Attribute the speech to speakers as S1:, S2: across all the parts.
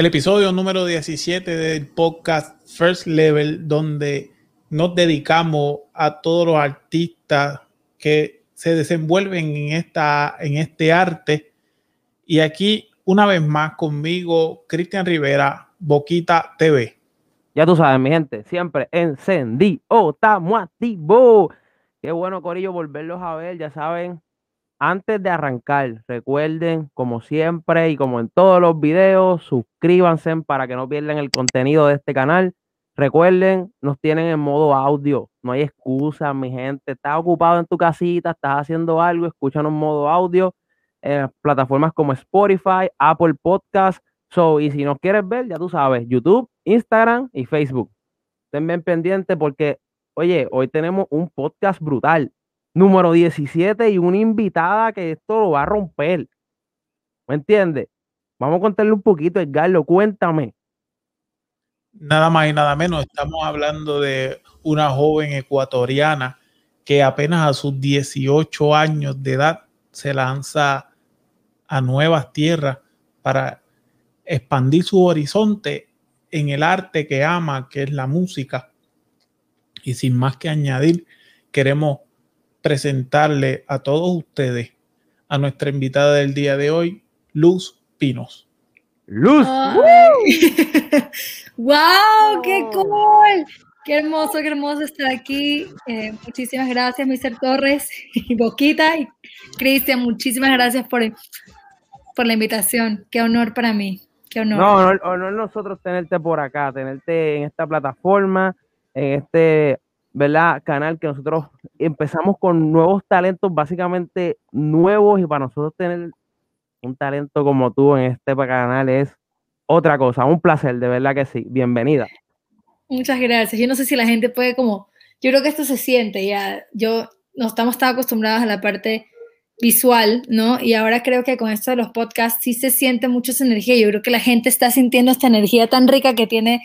S1: el episodio número 17 del podcast First Level, donde nos dedicamos a todos los artistas que se desenvuelven en, esta, en este arte. Y aquí, una vez más, conmigo, Cristian Rivera, Boquita TV.
S2: Ya tú sabes, mi gente, siempre encendí, oh, estamos activos. Qué bueno, Corillo, volverlos a ver, ya saben. Antes de arrancar, recuerden, como siempre y como en todos los videos, suscríbanse para que no pierdan el contenido de este canal. Recuerden, nos tienen en modo audio, no hay excusa, mi gente. Estás ocupado en tu casita, estás haciendo algo, escúchanos en modo audio en plataformas como Spotify, Apple Podcast. So, y si nos quieres ver, ya tú sabes, YouTube, Instagram y Facebook. Estén bien pendientes porque Oye, hoy tenemos un podcast brutal, número 17 y una invitada que esto lo va a romper. ¿Me entiendes? Vamos a contarle un poquito, Edgardo, cuéntame.
S1: Nada más y nada menos, estamos hablando de una joven ecuatoriana que apenas a sus 18 años de edad se lanza a nuevas tierras para expandir su horizonte en el arte que ama, que es la música. Y sin más que añadir, queremos presentarle a todos ustedes a nuestra invitada del día de hoy, Luz Pinos.
S2: Luz.
S3: ¡Wow! ¡Qué cool! Qué hermoso, qué hermoso estar aquí. Eh, muchísimas gracias, Mr. Torres y Boquita y Cristian. Muchísimas gracias por, por la invitación. Qué honor para mí. Qué honor.
S2: No, honor, honor nosotros tenerte por acá, tenerte en esta plataforma en este ¿verdad? canal que nosotros empezamos con nuevos talentos, básicamente nuevos, y para nosotros tener un talento como tú en este canal es otra cosa, un placer, de verdad que sí. Bienvenida.
S3: Muchas gracias. Yo no sé si la gente puede como, yo creo que esto se siente ya, yo no estamos tan acostumbrados a la parte visual, ¿no? Y ahora creo que con esto de los podcasts sí se siente mucho esa energía. Yo creo que la gente está sintiendo esta energía tan rica que tiene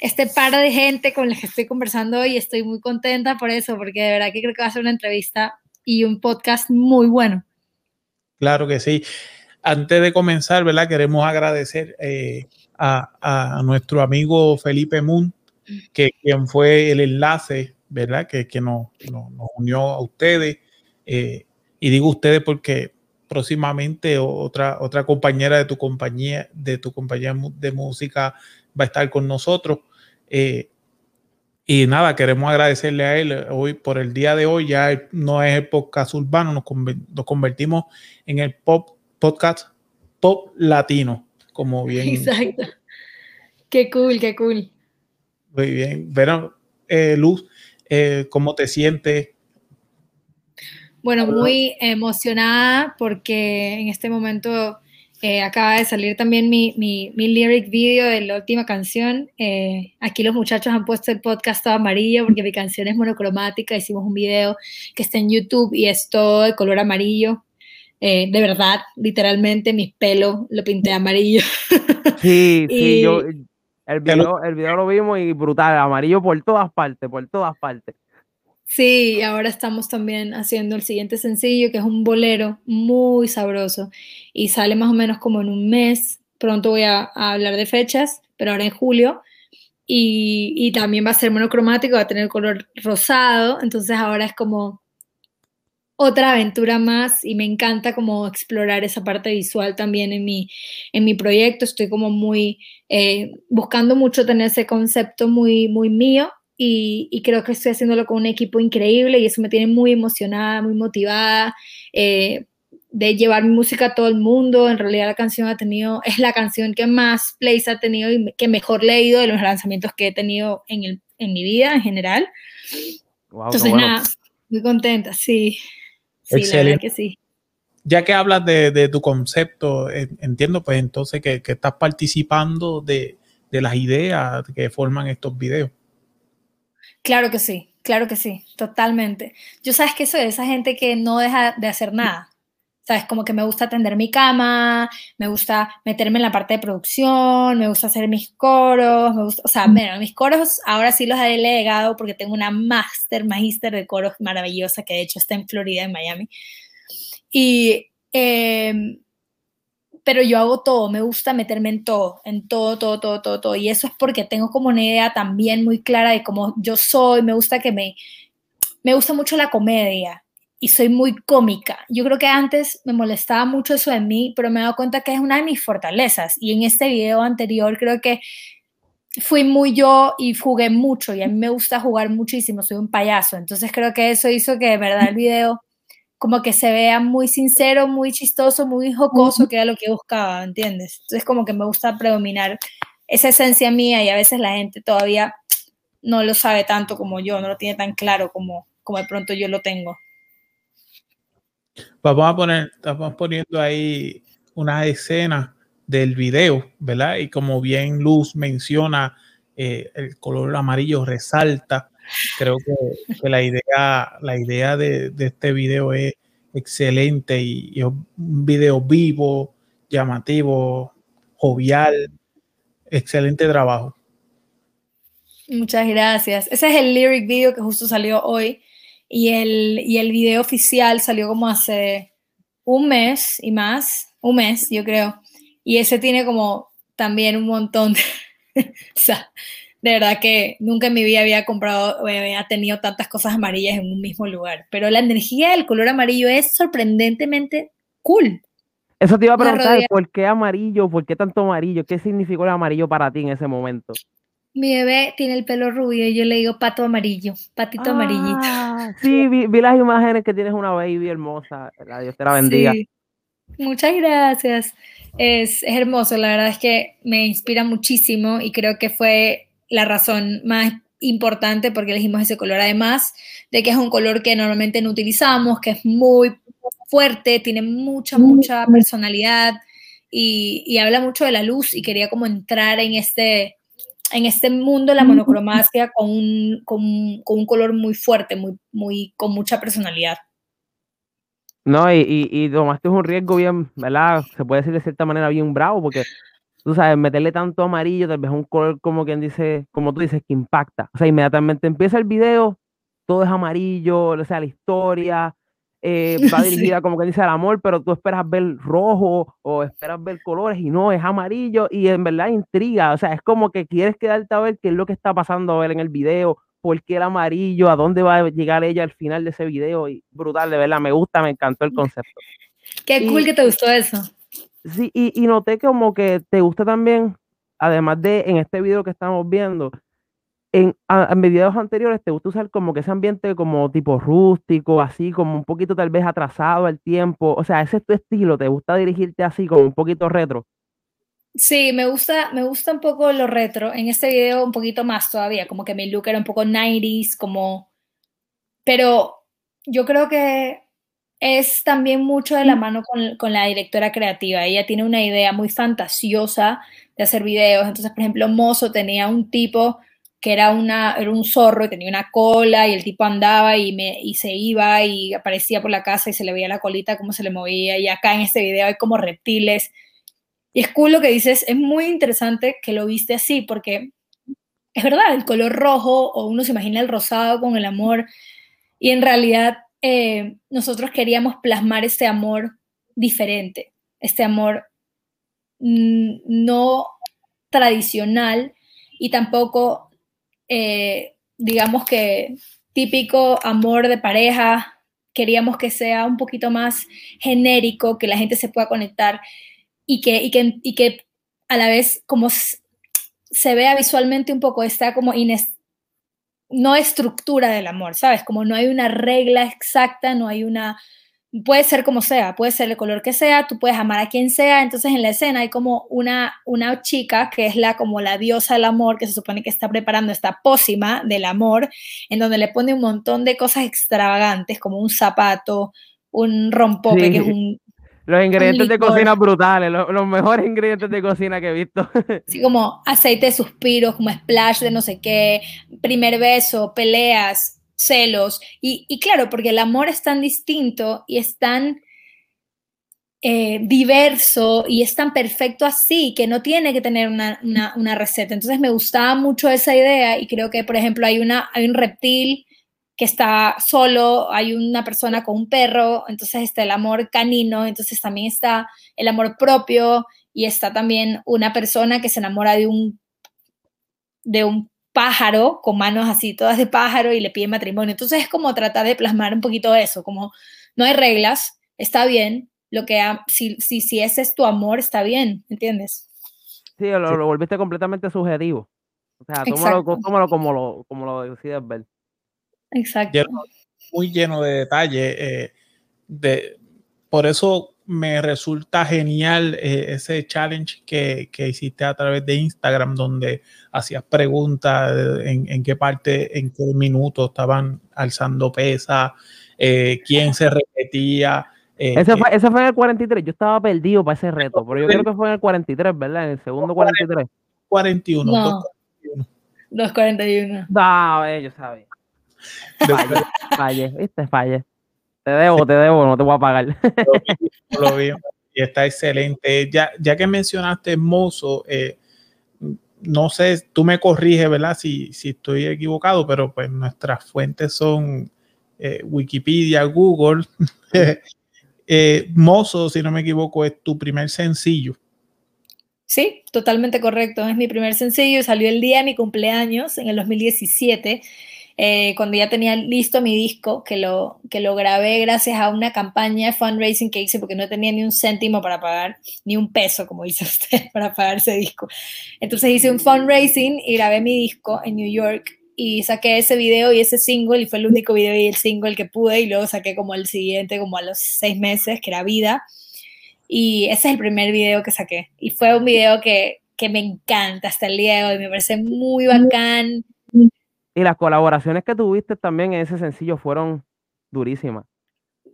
S3: este par de gente con la que estoy conversando hoy. Estoy muy contenta por eso, porque de verdad que creo que va a ser una entrevista y un podcast muy bueno.
S1: Claro que sí. Antes de comenzar, ¿verdad? Queremos agradecer eh, a, nuestro amigo Felipe Moon, que quien fue el enlace, ¿verdad? Que, que nos, unió a ustedes. Eh, y digo ustedes porque próximamente otra, otra compañera de tu compañía, de tu compañía de música va a estar con nosotros. Eh, y nada, queremos agradecerle a él hoy por el día de hoy. Ya no es el podcast urbano, nos, convertimos en el pop podcast pop latino, como bien.
S3: Exacto. Qué cool, qué cool.
S1: Muy bien. Pero, eh, Luz, eh, ¿cómo te sientes?
S3: Bueno, muy emocionada porque en este momento eh, acaba de salir también mi, mi, mi, lyric video de la última canción. Eh, aquí los muchachos han puesto el podcast amarillo porque mi canción es monocromática. Hicimos un video que está en YouTube y es todo de color amarillo. Eh, de verdad, literalmente mis pelos lo pinté amarillo.
S2: Sí, sí, yo, el video, el video lo vimos y brutal, amarillo por todas partes, por todas partes.
S3: Sí, ahora estamos también haciendo el siguiente sencillo, que es un bolero muy sabroso y sale más o menos como en un mes. Pronto voy a, hablar de fechas, pero ahora en julio. Y, también va a ser monocromático, va a tener color rosado. Entonces ahora es como otra aventura más y me encanta como explorar esa parte visual también en mi, en mi proyecto. Estoy como muy eh, buscando mucho tener ese concepto muy, muy mío y, creo que estoy haciéndolo con un equipo increíble y eso me tiene muy emocionada, muy motivada eh, de llevar mi música a todo el mundo. En realidad la canción ha tenido, es la canción que más plays ha tenido y que mejor leído de los lanzamientos que he tenido en, el, en mi vida en general. Entonces nada, muy contenta, sí. Sí, la verdad que sí.
S1: Ya que hablas de, de tu concepto, entiendo pues entonces que, que estás participando de, de las ideas que forman estos videos.
S3: Claro que sí, claro que sí, totalmente. Yo sabes que soy de esa gente que no deja de hacer nada. Sabes, como que me gusta atender mi cama, me gusta meterme en la parte de producción, me gusta hacer mis coros, me gusta, o sea, bueno, mis coros ahora sí los he delegado porque tengo una máster, magíster de coros maravillosa que de hecho está en Florida, en Miami. Y em, pero yo hago todo, me gusta meterme en todo, en todo, todo, todo, todo, todo. Y eso es porque tengo como una idea también muy clara de cómo yo soy, me gusta que me, me gusta mucho la comedia y soy muy cómica. Yo creo que antes me molestaba mucho eso de mí, pero me he dado cuenta que es una de mis fortalezas. Y en este video anterior creo que fui muy yo y jugué mucho y a mí me gusta jugar muchísimo, soy un payaso. Entonces creo que eso hizo que de verdad el video como que se vea muy sincero, muy chistoso, muy jocoso, que era lo que buscaba, ¿entiendes? Entonces como que me gusta predominar esa esencia mía y a veces la gente todavía no lo sabe tanto como yo, no lo tiene tan claro como, como de pronto yo lo tengo.
S1: Vamos a poner, estamos poniendo ahí una escena del video, ¿verdad? Y como bien Luz menciona, eh, el color amarillo resalta Creo que, la idea, la idea de, este video es excelente y, es un video vivo, llamativo, jovial. Excelente trabajo.
S3: Muchas gracias. Ese es el lyric video que justo salió hoy y el, y el video oficial salió como hace un mes y más, un mes yo creo. Y ese tiene como también un montón de... o sea, de verdad que nunca en mi vida había comprado, había tenido tantas cosas amarillas en un mismo lugar. Pero la energía del color amarillo es sorprendentemente cool.
S2: Eso te iba a preguntar, ¿por qué amarillo? ¿Por qué tanto amarillo? ¿Qué significó el amarillo para ti en ese momento?
S3: Mi bebé tiene el pelo rubio y yo le digo pato amarillo, patito amarillito.
S2: Ah, sí, vi, las imágenes que tienes una baby hermosa. Dios te la bendiga.
S3: Muchas gracias. Es, es hermoso, la verdad es que me inspira muchísimo y creo que fue la razón más importante porque elegimos ese color, además de que es un color que normalmente no utilizamos, que es muy fuerte, tiene mucha, mucha personalidad y, habla mucho de la luz y quería como entrar en este, en este mundo de la monocromacia con un, con, un color muy fuerte, muy, muy, con mucha personalidad.
S2: No, y, y, y tomaste un riesgo bien, ¿verdad? Se puede decir de cierta manera bien bravo, porque tú sabes, meterle tanto amarillo, tal vez un color como quien dice, como tú dices, que impacta. O sea, inmediatamente empieza el video, todo es amarillo, o sea, la historia eh, va dirigida como quien dice al amor, pero tú esperas ver rojo o esperas ver colores y no, es amarillo y en verdad intriga. O sea, es como que quieres quedarte a ver qué es lo que está pasando a ver en el video, por qué el amarillo, a dónde va a llegar ella al final de ese video. Y brutal, de verdad, me gusta, me encantó el concepto.
S3: Qué cool que te gustó eso.
S2: Sí, y, noté como que te gusta también, además de en este video que estamos viendo, en, en videos anteriores te gusta usar como que ese ambiente como tipo rústico, así como un poquito tal vez atrasado al tiempo. O sea, ese es tu estilo, ¿te gusta dirigirte así como un poquito retro?
S3: Sí, me gusta, me gusta un poco lo retro. En este video un poquito más todavía, como que mi look era un poco 90s, como... Pero yo creo que es también mucho de la mano con, la directora creativa. Ella tiene una idea muy fantasiosa de hacer videos. Entonces, por ejemplo, Mozo tenía un tipo que era, una, era un zorro y tenía una cola y el tipo andaba y, me, y se iba y aparecía por la casa y se le veía la colita, cómo se le movía. Y acá en este video hay como reptiles. Y es cool lo que dices, es muy interesante que lo viste así porque es verdad, el color rojo o uno se imagina el rosado con el amor y en realidad eh, nosotros queríamos plasmar este amor diferente, este amor no tradicional y tampoco, eh, digamos que típico amor de pareja. Queríamos que sea un poquito más genérico, que la gente se pueda conectar y que, y que, y que a la vez como se vea visualmente un poco, está como ines no estructura del amor, ¿sabes? Como no hay una regla exacta, no hay una, puede ser como sea, puede ser el color que sea, tú puedes amar a quien sea, entonces en la escena hay como una, una chica que es la como la diosa del amor, que se supone que está preparando esta pócima del amor, en donde le pone un montón de cosas extravagantes, como un zapato, un rompope, que es un,
S2: los ingredientes de cocina brutales, los, mejores ingredientes de cocina que he visto.
S3: Sí, como aceite de suspiros, como splash de no sé qué, primer beso, peleas, celos. Y, claro, porque el amor es tan distinto y es tan eh, diverso y es tan perfecto así que no tiene que tener una, una, receta. Entonces me gustaba mucho esa idea y creo que, por ejemplo, hay, una, hay un reptil que está solo, hay una persona con un perro, entonces está el amor canino, entonces también está el amor propio y está también una persona que se enamora de un, de un pájaro con manos así todas de pájaro y le pide matrimonio. Entonces es como tratar de plasmar un poquito eso, como no hay reglas, está bien, lo que si, si, si ese es tu amor, está bien, ¿entiendes?
S2: Sí, lo, lo volviste completamente subjetivo. O sea, tómalo, tómalo como, lo, como lo decides ver.
S3: Exacto.
S1: muy lleno de detalles. Eh, de, por eso me resulta genial eh, ese challenge que, que, hiciste a través de Instagram, donde hacías preguntas en, en qué parte, en qué minuto estaban alzando pesa, eh, quién se repetía.
S2: ese, fue, ese fue en el 43. Yo estaba perdido para ese reto, pero yo creo que fue en el 43, ¿verdad? En el segundo 43.
S1: 41.
S3: No, 241.
S2: No, yo sabía. Falle, falle, viste, falle. Te debo, te debo, no te voy a pagar.
S1: Lo vi, y está excelente. Ya, ya que mencionaste Mozo, eh, no sé, tú me corriges, ¿verdad? Si, si estoy equivocado, pero pues nuestras fuentes son eh, Wikipedia, Google. eh, Mozo, si no me equivoco, es tu primer sencillo.
S3: Sí, totalmente correcto. Es mi primer sencillo. Salió el día de mi cumpleaños en el 2017. Eh, cuando ya tenía listo mi disco, que lo, que lo grabé gracias a una campaña de fundraising que hice porque no tenía ni un céntimo para pagar, ni un peso, como dice usted, para pagar ese disco. Entonces hice un fundraising y grabé mi disco en New York y saqué ese video y ese single y fue el único video y el single que pude y luego saqué como el siguiente, como a los seis meses, que era Vida. Y ese es el primer video que saqué. Y fue un video que, que me encanta hasta el día de hoy, me parece muy bacán
S2: y las colaboraciones que tuviste también en ese sencillo fueron durísimas.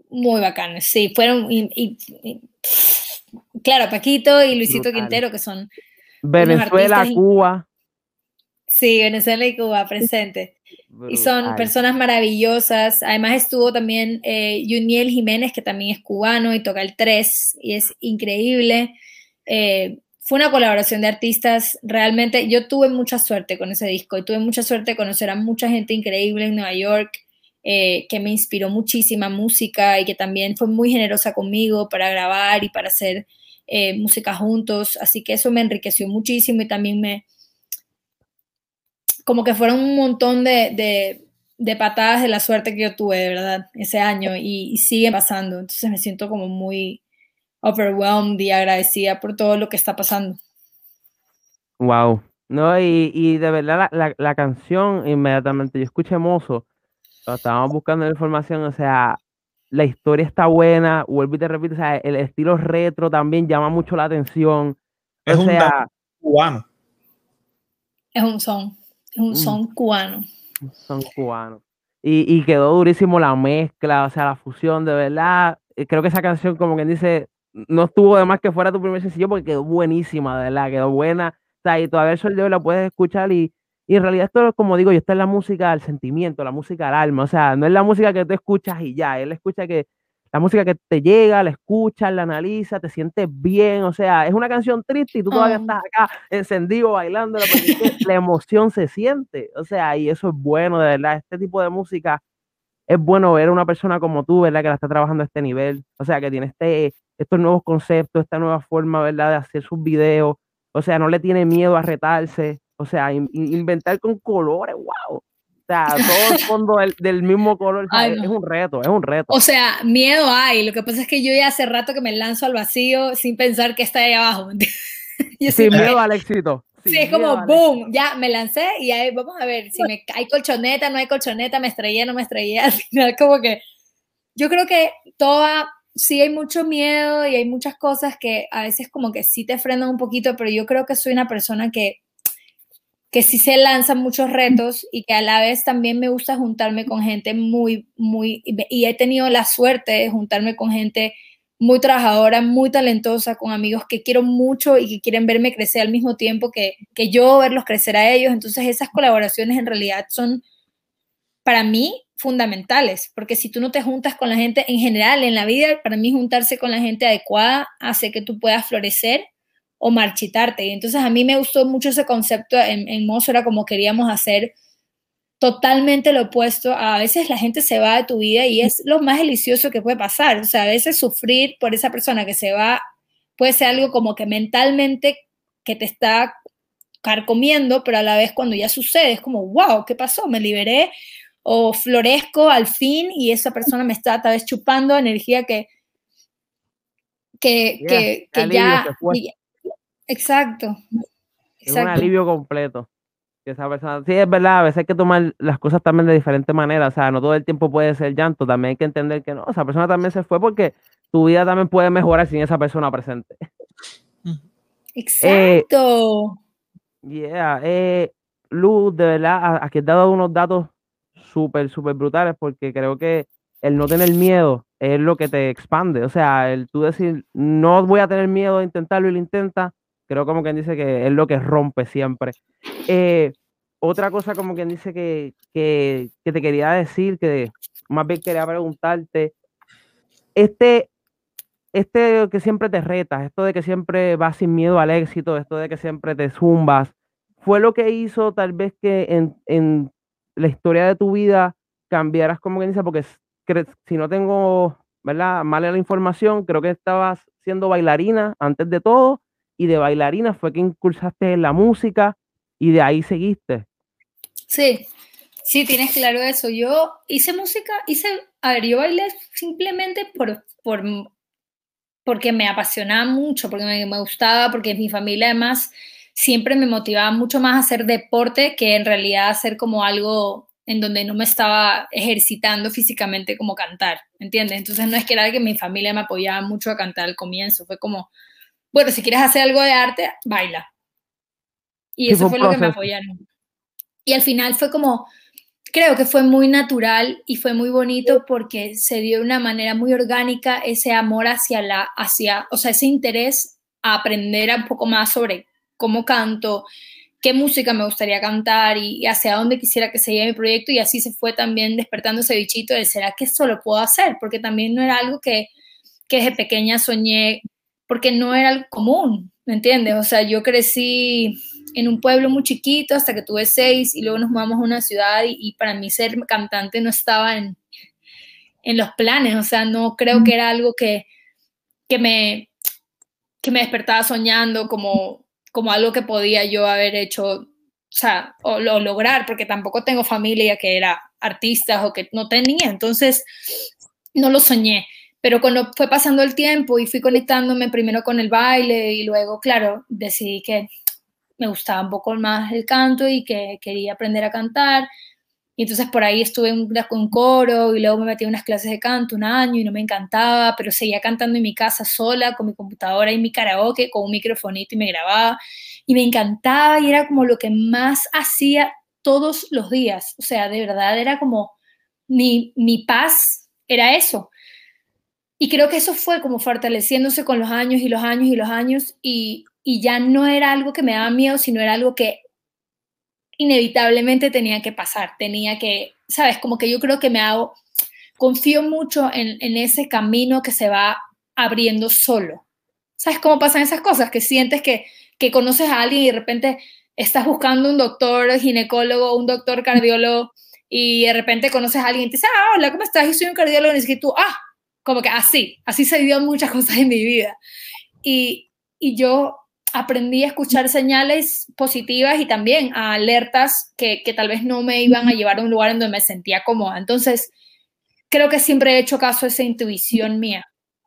S3: Muy bacanas, sí, fueron. Y, claro, Paquito y Luisito Quintero, que son.
S2: Venezuela, Cuba.
S3: Sí, Venezuela y Cuba presente. Y son personas maravillosas. Además estuvo también eh, Juniel Jiménez, que también es cubano y toca el 3 y es increíble. Eh, fue una colaboración de artistas, realmente yo tuve mucha suerte con ese disco y tuve mucha suerte de conocer a mucha gente increíble en Nueva York, eh, que me inspiró muchísima música y que también fue muy generosa conmigo para grabar y para hacer eh, música juntos, así que eso me enriqueció muchísimo y también me, como que fueron un montón de, de, patadas de la suerte que yo tuve, de verdad, ese año y, y sigue pasando, entonces me siento como muy overwhelmed y agradecida por todo lo que está pasando.
S2: Wow. No, y, y de verdad la, la, canción inmediatamente, yo escuché Mozo, estábamos buscando la información, o sea, la historia está buena, vuelvo y te repito, o sea, el estilo retro también llama mucho la atención.
S1: Es un sea, cubano.
S3: Es un son, es un son cubano.
S2: Un son cubano. Y, y, quedó durísimo la mezcla, o sea, la fusión, de verdad. Eh, creo que esa canción, como quien dice, no estuvo de más que fuera tu primer sencillo porque quedó buenísima, de verdad, quedó buena. O sea, y todavía el sol de hoy la puedes escuchar y, y en realidad esto, como digo, yo está en la música del sentimiento, la música del alma. O sea, no es la música que tú escuchas y ya, él escucha que la música que te llega, la escuchas, la analiza, te sientes bien. O sea, es una canción triste y tú todavía estás acá encendido bailando, la emoción se siente. O sea, y eso es bueno, de verdad. Este tipo de música es bueno ver a una persona como tú, ¿verdad? Que la está trabajando a este nivel. O sea, que tiene este estos nuevos conceptos, esta nueva forma, ¿verdad?, de hacer sus videos. O sea, no le tiene miedo a retarse. O sea, inventar con colores, wow. O sea, todo el fondo del, mismo color es un reto, es un reto.
S3: O sea, miedo hay. Lo que pasa es que yo ya hace rato que me lanzo al vacío sin pensar que está ahí abajo.
S2: sin miedo al éxito.
S3: sí, es como boom, ya me lancé y ahí vamos a ver si me hay colchoneta, no hay colchoneta, me estrellé, no me estrellé. Al final, como que yo creo que toda sí hay mucho miedo y hay muchas cosas que a veces como que sí te frenan un poquito, pero yo creo que soy una persona que, que sí se lanza muchos retos y que a la vez también me gusta juntarme con gente muy, muy, y he tenido la suerte de juntarme con gente muy trabajadora, muy talentosa, con amigos que quiero mucho y que quieren verme crecer al mismo tiempo que, que yo verlos crecer a ellos. Entonces esas colaboraciones en realidad son, para mí, fundamentales, porque si tú no te juntas con la gente en general en la vida, para mí juntarse con la gente adecuada hace que tú puedas florecer o marchitarte. Y entonces a mí me gustó mucho ese concepto en, en Mozo, era como queríamos hacer totalmente lo opuesto. A veces la gente se va de tu vida y es lo más delicioso que puede pasar. O sea, a veces sufrir por esa persona que se va puede ser algo como que mentalmente que te está carcomiendo, pero a la vez cuando ya sucede es como, wow, ¿qué pasó? Me liberé o florezco al fin y esa persona me está tal vez chupando energía que, que, que, ya, Exacto.
S2: Es un alivio completo. esa persona, sí, es verdad, a veces hay que tomar las cosas también de diferentes maneras, o sea, no todo el tiempo puede ser llanto, también hay que entender que no, esa persona también se fue porque tu vida también puede mejorar sin esa persona presente.
S3: Exacto.
S2: yeah, eh, Luz, de verdad, aquí has dado unos datos súper, súper brutales porque creo que el no tener miedo es lo que te expande. O sea, el tú decir, no voy a tener miedo a intentarlo y lo intenta, creo como quien dice que es lo que rompe siempre. Eh, otra cosa como quien dice que, que, que, te quería decir, que más bien quería preguntarte, este, este que siempre te retas, esto de que siempre vas sin miedo al éxito, esto de que siempre te zumbas, fue lo que hizo tal vez que en la historia de tu vida cambiaras como quien dice, porque si no tengo, ¿verdad? Mal la información, creo que estabas siendo bailarina antes de todo y de bailarina fue que impulsaste la música y de ahí seguiste.
S3: Sí, sí, tienes claro eso. Yo hice música, hice, a ver, yo bailé simplemente por, por porque me apasionaba mucho, porque me, me gustaba, porque mi familia además siempre me motivaba mucho más a hacer deporte que en realidad hacer como algo en donde no me estaba ejercitando físicamente como cantar, ¿entiendes? Entonces no es que era que mi familia me apoyaba mucho a cantar al comienzo, fue como, bueno, si quieres hacer algo de arte, baila. Y eso fue lo que me apoyaron. Y al final fue como, creo que fue muy natural y fue muy bonito porque se dio de una manera muy orgánica ese amor hacia la, hacia, o sea, ese interés a aprender un poco más sobre cómo canto, qué música me gustaría cantar y, hacia dónde quisiera que se lleve mi proyecto y así se fue también despertando ese bichito de, ¿será que eso lo puedo hacer? Porque también no era algo que, que desde pequeña soñé, porque no era algo común, ¿me entiendes? O sea, yo crecí en un pueblo muy chiquito hasta que tuve seis y luego nos mudamos a una ciudad y, para mí ser cantante no estaba en, en los planes, o sea, no creo que era algo que, que, me, que me despertaba soñando como como algo que podía yo haber hecho, o sea, o, lograr, porque tampoco tengo familia que era artista o que no tenía, entonces no lo soñé. Pero cuando fue pasando el tiempo y fui conectándome primero con el baile y luego, claro, decidí que me gustaba un poco más el canto y que quería aprender a cantar y entonces por ahí estuve en un coro y luego me metí en unas clases de canto un año y no me encantaba, pero seguía cantando en mi casa sola, con mi computadora y mi karaoke, con un microfonito y me grababa. Y me encantaba y era como lo que más hacía todos los días. O sea, de verdad era como mi, mi paz, era eso. Y creo que eso fue como fortaleciéndose con los años y los años y los años y, y ya no era algo que me daba miedo, sino era algo que inevitablemente tenía que pasar, tenía que, sabes, como que yo creo que me hago, confío mucho en, ese camino que se va abriendo solo. ¿Sabes cómo pasan esas cosas? Que sientes que, que conoces a alguien y de repente estás buscando un doctor ginecólogo, un doctor cardiólogo, y de repente conoces a alguien y te dice, ah, hola, ¿cómo estás? Yo soy un cardiólogo, y que tú, ah, como que así, así se dio muchas cosas en mi vida. Y, y yo aprendí a escuchar señales positivas y también a alertas que, tal vez no me iban a llevar a un lugar en donde me sentía cómoda. Entonces, creo que siempre he hecho caso a esa intuición mía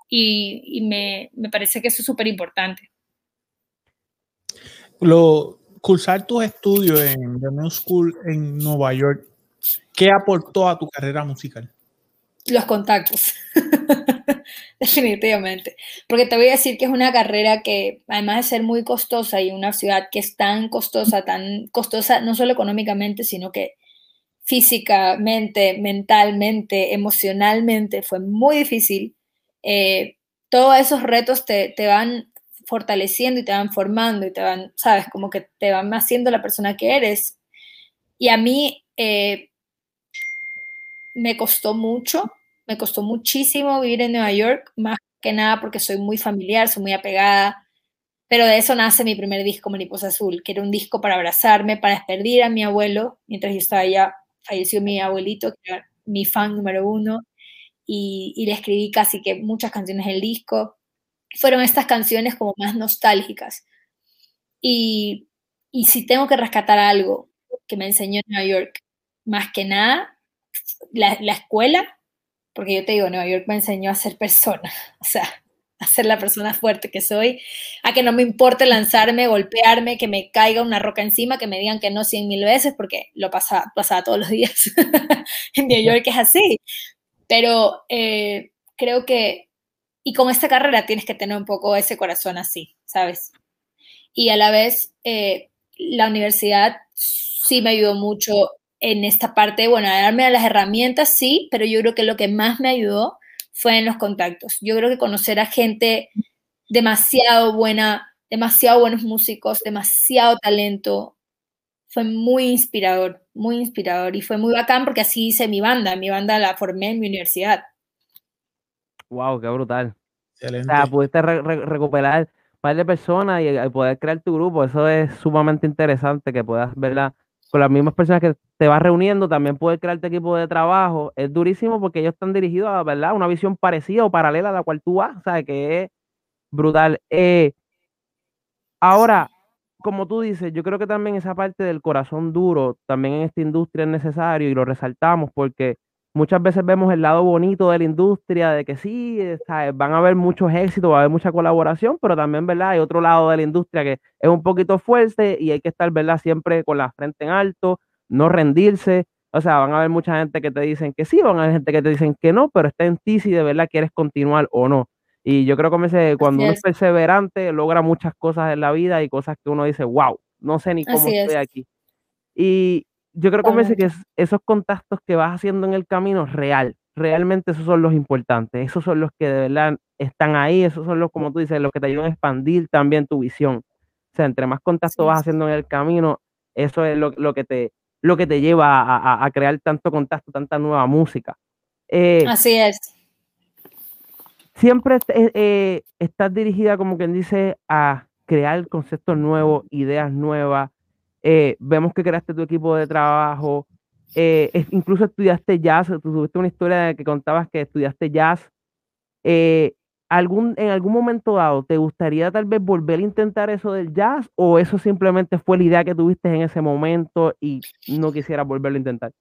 S3: y, me, parece que eso es súper importante.
S1: Lo, cursar tus estudios en The New School en Nueva York, ¿qué aportó a tu carrera musical?
S3: Los contactos. definitivamente. Porque te voy a decir que es una carrera que, además de ser muy costosa y una ciudad que es tan costosa, tan costosa, no solo económicamente, sino que físicamente, mentalmente, emocionalmente, fue muy difícil. Eh, todos esos retos te, van fortaleciendo y te van formando y te van, sabes, como que te van haciendo la persona que eres. Y a mí eh, me costó mucho me costó muchísimo vivir en Nueva York, más que nada porque soy muy familiar, soy muy apegada, pero de eso nace mi primer disco, Mariposa Azul, que era un disco para abrazarme, para despedir a mi abuelo mientras yo estaba allá falleció mi abuelito, que era mi fan número uno, y, y le escribí casi que muchas canciones del disco. Fueron estas canciones como más nostálgicas. Y, y si tengo que rescatar algo que me enseñó en Nueva York, más que nada, la, la escuela, porque yo te digo, Nueva York me enseñó a ser persona, o sea, a ser la persona fuerte que soy, a que no me importe lanzarme, golpearme, que me caiga una roca encima, que me digan que no cien mil veces, porque lo pasaba, pasaba todos los días. en New York es así. Pero eh, creo que, y con esta carrera tienes que tener un poco ese corazón así, ¿sabes? Y a la vez, eh, la universidad sí me ayudó mucho en esta parte, bueno, a darme las herramientas, sí, pero yo creo que lo que más me ayudó fue en los contactos. Yo creo que conocer a gente demasiado buena, demasiado buenos músicos, demasiado talento, fue muy inspirador, muy inspirador y fue muy bacán porque así hice mi banda, mi banda la formé en mi universidad.
S2: Wow, qué brutal. Excelente. O sea, pudiste recuperar un par de personas y, poder crear tu grupo, eso es sumamente interesante que puedas verla con las mismas personas que te vas reuniendo, también puedes crear tu equipo de trabajo. Es durísimo porque ellos están dirigidos a, ¿verdad? Una visión parecida o paralela a la cual tú vas, o que es brutal. Eh, ahora, como tú dices, yo creo que también esa parte del corazón duro, también en esta industria es necesario y lo resaltamos porque muchas veces vemos el lado bonito de la industria, de que sí, van a haber muchos éxitos, va a haber mucha colaboración, pero también, ¿verdad? Hay otro lado de la industria que es un poquito fuerte y hay que estar, ¿verdad? Siempre con la frente en alto, no rendirse. O sea, van a haber mucha gente que te dicen que sí, van a haber gente que te dicen que no, pero está en ti si de verdad quieres continuar o no. Y yo creo que cuando uno es perseverante, logra muchas cosas en la vida y cosas que uno dice, wow, no sé ni cómo estoy aquí. Y, yo creo que, que esos contactos que vas haciendo en el camino real, realmente esos son los importantes, esos son los que de verdad están ahí, esos son los, como tú dices, los que te ayudan a expandir también tu visión. O sea, entre más contactos vas haciendo en el camino, eso es lo, que, te, lo que te lleva a, crear tanto contacto, tanta nueva música.
S3: Eh, Así es.
S2: Siempre eh, eh, estás dirigida, como quien dice, a crear conceptos nuevos, ideas nuevas, eh, vemos que creaste tu equipo de trabajo, eh, incluso estudiaste jazz, tú tuviste una historia de que contabas que estudiaste jazz. Eh, algún, ¿En algún momento dado te gustaría tal vez volver a intentar eso del jazz o eso simplemente fue la idea que tuviste en ese momento y no quisieras volverlo a intentar?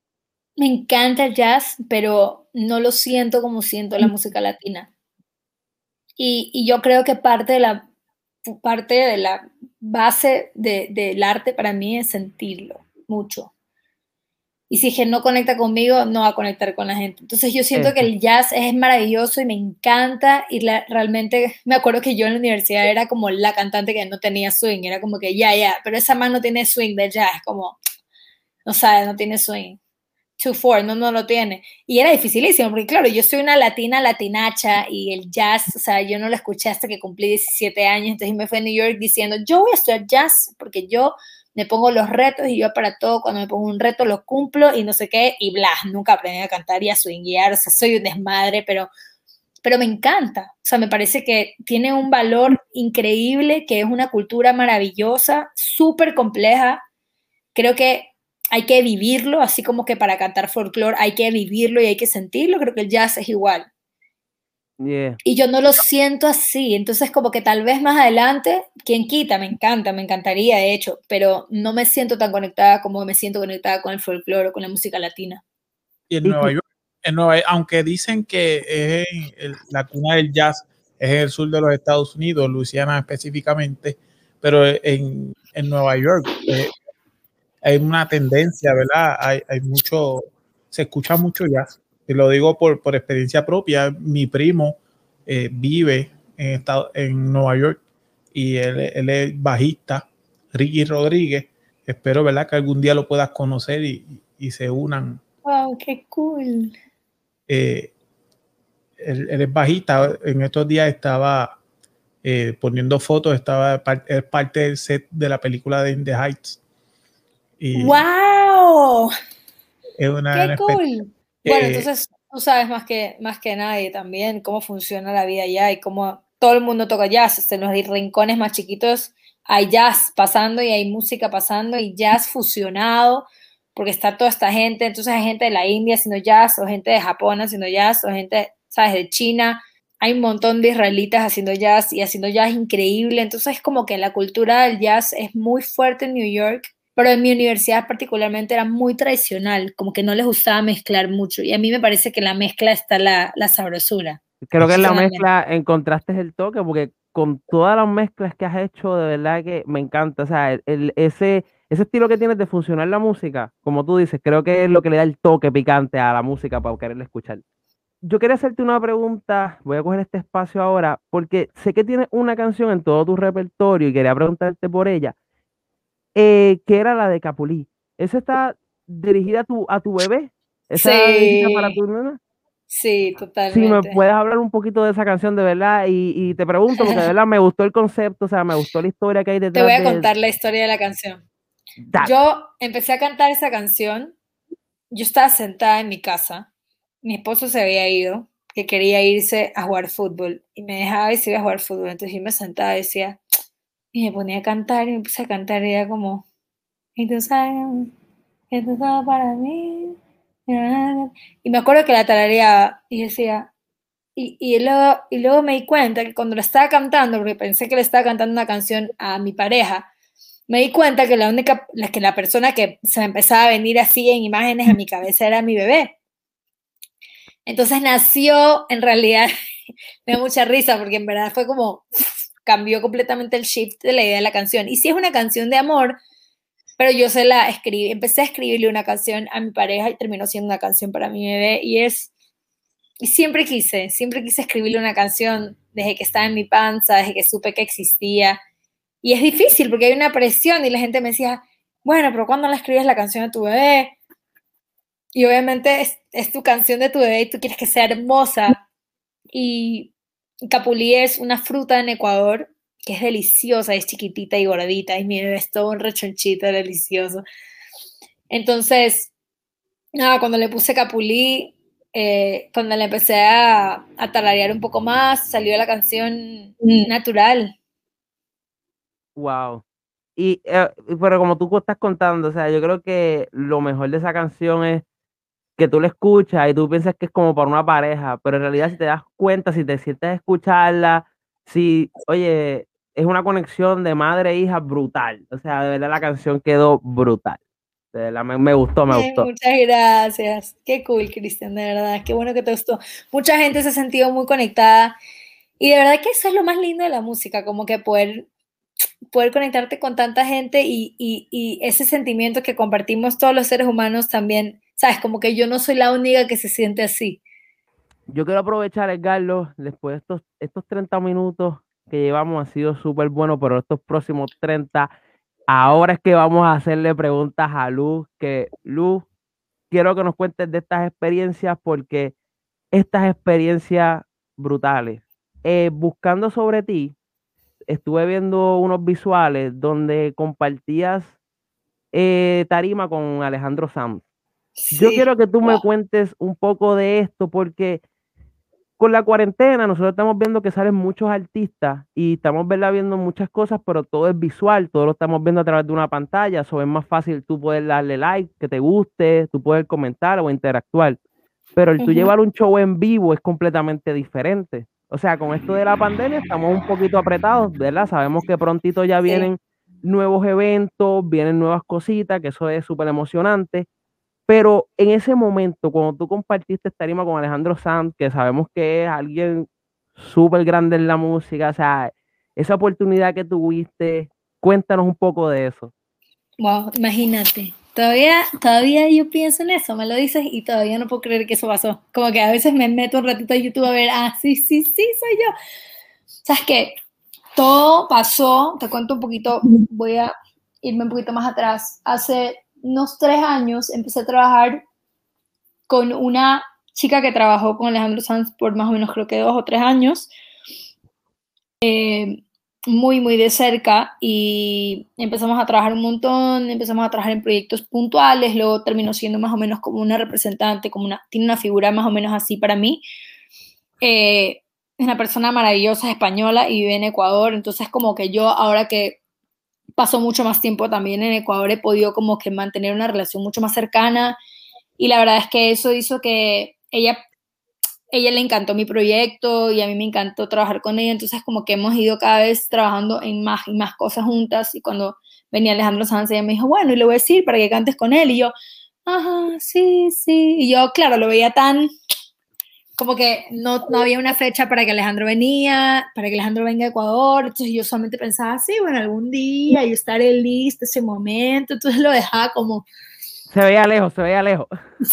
S3: Me encanta el jazz, pero no lo siento como siento la mm. música latina. Y, y yo creo que parte de la parte de la base del arte para mí es sentirlo mucho. Y si que no conecta conmigo, no va a conectar con la gente. Entonces yo siento que el jazz es maravilloso y me encanta. Y realmente me acuerdo que yo en la universidad era como la cantante que no tenía swing. Era como que ya, ya, pero esa mano no tiene swing de jazz. Como, no sabe, no tiene swing. 2-4, no, no lo tiene. Y era dificilísimo, porque claro, yo soy una latina latinacha y el jazz, o sea, yo no lo escuché hasta que cumplí 17 años, entonces me fui a New York diciendo, yo voy a estudiar jazz, porque yo me pongo los retos y yo para todo, cuando me pongo un reto lo cumplo y no sé qué, y bla, nunca aprendí a cantar y a swinguear, o sea, soy un desmadre, pero, pero me encanta, o sea, me parece que tiene un valor increíble, que es una cultura maravillosa, súper compleja, creo que hay que vivirlo, así como que para cantar folclore hay que vivirlo y hay que sentirlo, creo que el jazz es igual. Y yo no lo siento así, entonces como que tal vez más adelante, quien quita, me encanta, me encantaría de hecho, pero no me siento tan conectada como me siento conectada con el folclore o con la música latina.
S1: Y en Nueva York, en Nueva aunque dicen que es la cuna del jazz es el sur de los Estados Unidos, Luisiana específicamente, pero en, en Nueva York eh, hay una tendencia, ¿verdad? Hay, hay, mucho, se escucha mucho jazz. Y lo digo por, por experiencia propia. Mi primo eh, vive en, estado, en Nueva York y él, él, es bajista, Ricky Rodríguez. Espero, ¿verdad? Que algún día lo puedas conocer y, y se unan.
S3: ¡Wow! ¡Qué cool!
S1: Eh, él, él, es bajista. En estos días estaba eh, poniendo fotos, estaba es parte del set de la película de In the Heights
S3: ¡Wow! ¡Qué cool! bueno, entonces tú sabes más que, más que nadie también cómo funciona la vida allá y cómo todo el mundo toca jazz. En los rincones más chiquitos hay jazz pasando y hay música pasando y jazz fusionado porque está toda esta gente, entonces hay gente de la India haciendo jazz, o gente de Japón haciendo jazz, o gente, ¿sabes?, de China, hay un montón de israelitas haciendo jazz y haciendo jazz increíble, entonces es como que la cultura del jazz es muy fuerte en New York, pero en mi universidad particularmente era muy tradicional, como que no les gustaba mezclar mucho, y a mí me parece que la mezcla está la, la sabrosura.
S2: Creo que en la mezcla encontraste el toque, porque con todas las mezclas que has hecho, de verdad que me encanta, o sea, el, ese ese estilo que tienes de funcionar la música, como tú dices, creo que es lo que le da el toque picante a la música para quererla escuchar. Yo quería hacerte una pregunta, voy a coger este espacio ahora, porque sé que tienes una canción en todo tu repertorio y quería preguntarte por ella, eh, que era la de Capulí. ¿Esa está dirigida a tu, a tu bebé?
S3: ¿Esa sí.
S2: para tu nena?
S3: Sí, totalmente.
S2: Si me puedes hablar un poquito de esa canción de verdad y, y te pregunto, porque de verdad me gustó el concepto, o sea, me gustó la historia que hay detrás.
S3: Te voy a contar la historia de la canción. Yo empecé a cantar esa canción, yo estaba sentada en mi casa, mi esposo se había ido, que quería irse a jugar fútbol y me dejaba y se iba a jugar fútbol, entonces yo me sentaba y decía, y me ponía a cantar y me puse a cantar y era como, y tú sabes, esto es todo para mí. Y me acuerdo que la tarareaba y decía, y, y, luego, y luego me di cuenta que cuando la estaba cantando, porque pensé que le estaba cantando una canción a mi pareja, me di cuenta que la única, que la persona que se me empezaba a venir así en imágenes a mi cabeza era mi bebé. Entonces nació, en realidad, me da mucha risa porque en verdad fue como, cambió completamente el shift de la idea de la canción. Y sí es una canción de amor, pero yo se la escribí, empecé a escribirle una canción a mi pareja y terminó siendo una canción para mi bebé y es, y siempre quise, siempre quise escribirle una canción desde que estaba en mi panza, desde que supe que existía y es difícil porque hay una presión y la gente me decía, bueno, pero ¿cuándo le escribes la canción a tu bebé? Y obviamente es, tu canción de tu bebé y tú quieres que sea hermosa. Y capulí es una fruta en Ecuador que es deliciosa, es chiquitita y gordita, y mi bebé es todo un rechonchito delicioso. Entonces, nada, cuando le puse capulí, eh, cuando le empecé a, a talarear un poco más, salió la canción mm. natural.
S2: Wow. Y, eh, pero como tú estás contando, o sea, yo creo que lo mejor de esa canción es que tú la escuchas y tú piensas que es como para una pareja, pero en realidad si te das cuenta, si te sientes a escucharla, si, oye, es una conexión de madre e hija brutal. O sea, de verdad la canción quedó brutal. De verdad, me, gustó, me gustó.
S3: Muchas gracias. Qué cool, Cristian, de verdad. Qué bueno que te gustó. Mucha gente se ha sentido muy conectada. Y de verdad que eso es lo más lindo de la música, como que poder poder conectarte con tanta gente y, ese sentimiento que compartimos todos los seres humanos también, sabes, como que yo no soy la única que se siente así.
S2: Yo quiero aprovechar, Edgardo, después de estos, estos 30 minutos que llevamos, ha sido súper bueno, pero estos próximos 30, ahora es que vamos a hacerle preguntas a Luz, que Luz, quiero que nos cuentes de estas experiencias porque estas experiencias brutales, eh, buscando sobre ti, estuve viendo unos visuales donde compartías eh, tarima con Alejandro Sanz. Yo quiero que tú me cuentes un poco de esto porque con la cuarentena nosotros estamos viendo que salen muchos artistas y estamos viendo muchas cosas, pero todo es visual, todo lo estamos viendo a través de una pantalla, eso es más fácil tú poder darle like, que te guste, tú puedes comentar o interactuar. Pero el tú llevar un show en vivo es completamente diferente. O sea, con esto de la pandemia estamos un poquito apretados, ¿verdad? Sabemos que prontito ya vienen nuevos eventos, vienen nuevas cositas, que eso es súper emocionante. Pero en ese momento, cuando tú compartiste esta tarima con Alejandro Sanz, que sabemos que es alguien súper grande en la música, o sea, esa oportunidad que tuviste, cuéntanos un poco de eso.
S3: Wow, imagínate. Todavía, todavía yo pienso en eso, me lo dices y todavía no puedo creer que eso pasó. Como que a veces me meto un ratito a YouTube a ver, ah, sí, sí, sí, soy yo. ¿Sabes qué? Todo pasó, te cuento un poquito, voy a irme un poquito más atrás. Hace unos tres años empecé a trabajar con una chica que trabajó con Alejandro Sanz por más o menos creo que dos o tres años. Eh, muy, muy de cerca y empezamos a trabajar un montón, empezamos a trabajar en proyectos puntuales, luego terminó siendo más o menos como una representante, como una, tiene una figura más o menos así para mí. Eh, es una persona maravillosa, española y vive en Ecuador, entonces como que yo ahora que pasó mucho más tiempo también en Ecuador, he podido como que mantener una relación mucho más cercana y la verdad es que eso hizo que ella, ella le encantó mi proyecto y a mí me encantó trabajar con ella, entonces como que hemos ido cada vez trabajando en más y más cosas juntas y cuando venía Alejandro Sanz ella me dijo, bueno, y le voy a decir para que cantes con él y yo, ajá, sí, sí, y yo, claro, lo veía tan como que no, no, había una fecha para que Alejandro venía, para que Alejandro venga a Ecuador, entonces yo solamente pensaba, sí, bueno, algún día yo estaré listo ese momento, entonces lo dejaba como...
S2: Se veía lejos, se veía lejos.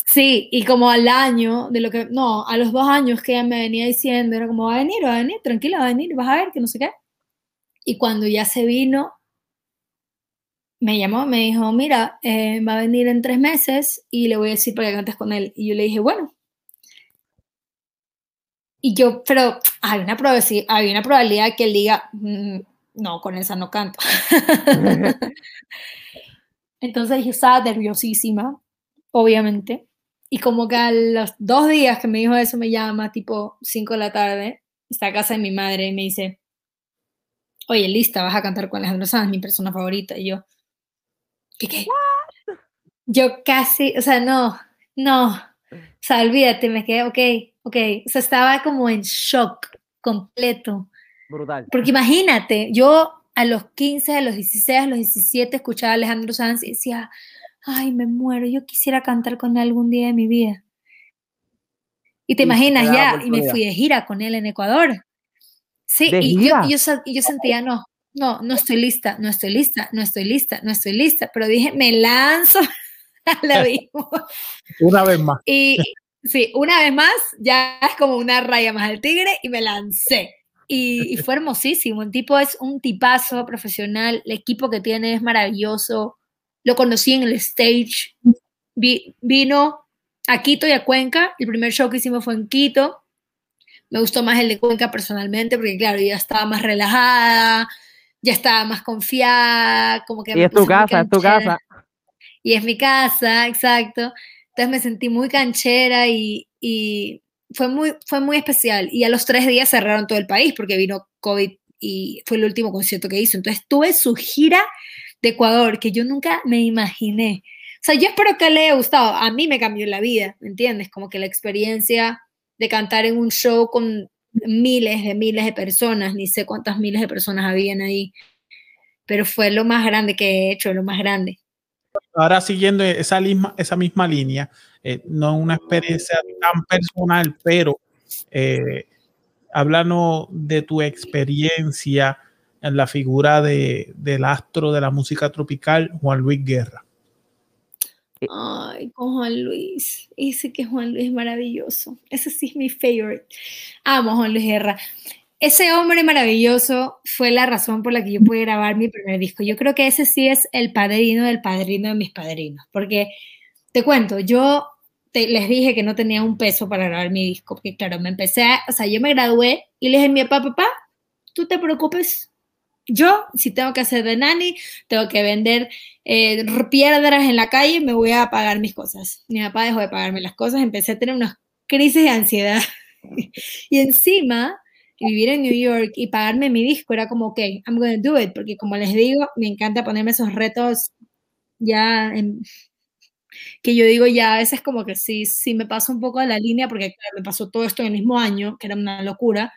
S3: Sí, y como al año, de lo que, no, a los dos años que ella me venía diciendo, era como, va a venir, va a venir, tranquila, va a venir, vas a ver, que no sé qué. Y cuando ya se vino, me llamó, me dijo, mira, eh, va a venir en tres meses y le voy a decir para que cantes con él. Y yo le dije, bueno, y yo, pero hay una, hay una probabilidad que él diga, mm, no, con esa no canto. Entonces yo estaba nerviosísima, obviamente. Y como que a los dos días que me dijo eso, me llama tipo 5 de la tarde, está a casa de mi madre y me dice, oye, lista, vas a cantar con Alejandro Sanz, mi persona favorita. Y yo, ¿qué qué? Yo casi, o sea, no, no, o sea, olvídate, me quedé, ok, ok, o sea, estaba como en shock completo.
S2: Brutal.
S3: Porque imagínate, yo a los 15, a los 16, a los 17 escuchaba a Alejandro Sanz y decía, ay, me muero, yo quisiera cantar con él algún día de mi vida. Y te imaginas ya, y me fui de gira con él en Ecuador. Sí, y yo, yo, yo, sentía, no, no, no estoy lista, no estoy lista, no estoy lista, no estoy lista, pero dije, me lanzo a la
S1: Una vez más.
S3: Y, Sí, una vez más, ya es como una raya más al tigre y me lancé. Y, fue hermosísimo. El tipo es un tipazo profesional. El equipo que tiene es maravilloso. Lo conocí en el stage. vino a Quito y a Cuenca. El primer show que hicimos fue en Quito. Me gustó más el de Cuenca personalmente porque, claro, ya estaba más relajada, ya estaba más confiada. Como que
S2: y es tu casa, es tu casa.
S3: Y es mi casa, exacto. Me sentí muy canchera y, fue, muy, fue muy especial. Y a los tres días cerraron todo el país porque vino COVID y fue el último concierto que hizo. Entonces tuve su gira de Ecuador que yo nunca me imaginé. O sea, yo espero que le haya gustado. A mí me cambió la vida, ¿me entiendes? Como que la experiencia de cantar en un show con miles de miles de personas, ni sé cuántas miles de personas habían ahí, pero fue lo más grande que he hecho, lo más grande.
S1: Ahora siguiendo esa misma, esa misma línea, eh, no una experiencia tan personal, pero eh, háblanos de tu experiencia en la figura de, del astro de la música tropical, Juan Luis Guerra.
S3: Ay, con Juan Luis. Ese que Juan Luis es maravilloso. Ese sí es mi favorite. Amo Juan Luis Guerra ese hombre maravilloso fue la razón por la que yo pude grabar mi primer disco. Yo creo que ese sí es el padrino del padrino de mis padrinos, porque te cuento, yo les dije que no tenía un peso para grabar mi disco, porque claro, me empecé, o sea, yo me gradué y le dije a mi papá, papá, tú te preocupes, yo si tengo que hacer de nani, tengo que vender eh, piedras en la calle, me voy a pagar mis cosas. Mi papá dejó de pagarme las cosas, empecé a tener unas crisis de ansiedad. y encima vivir en New York y pagarme mi disco era como, ok, I'm to do it, porque como les digo, me encanta ponerme esos retos ya que yo digo ya a veces como que sí, sí me paso un poco a la línea porque me pasó todo esto en el mismo año, que era una locura,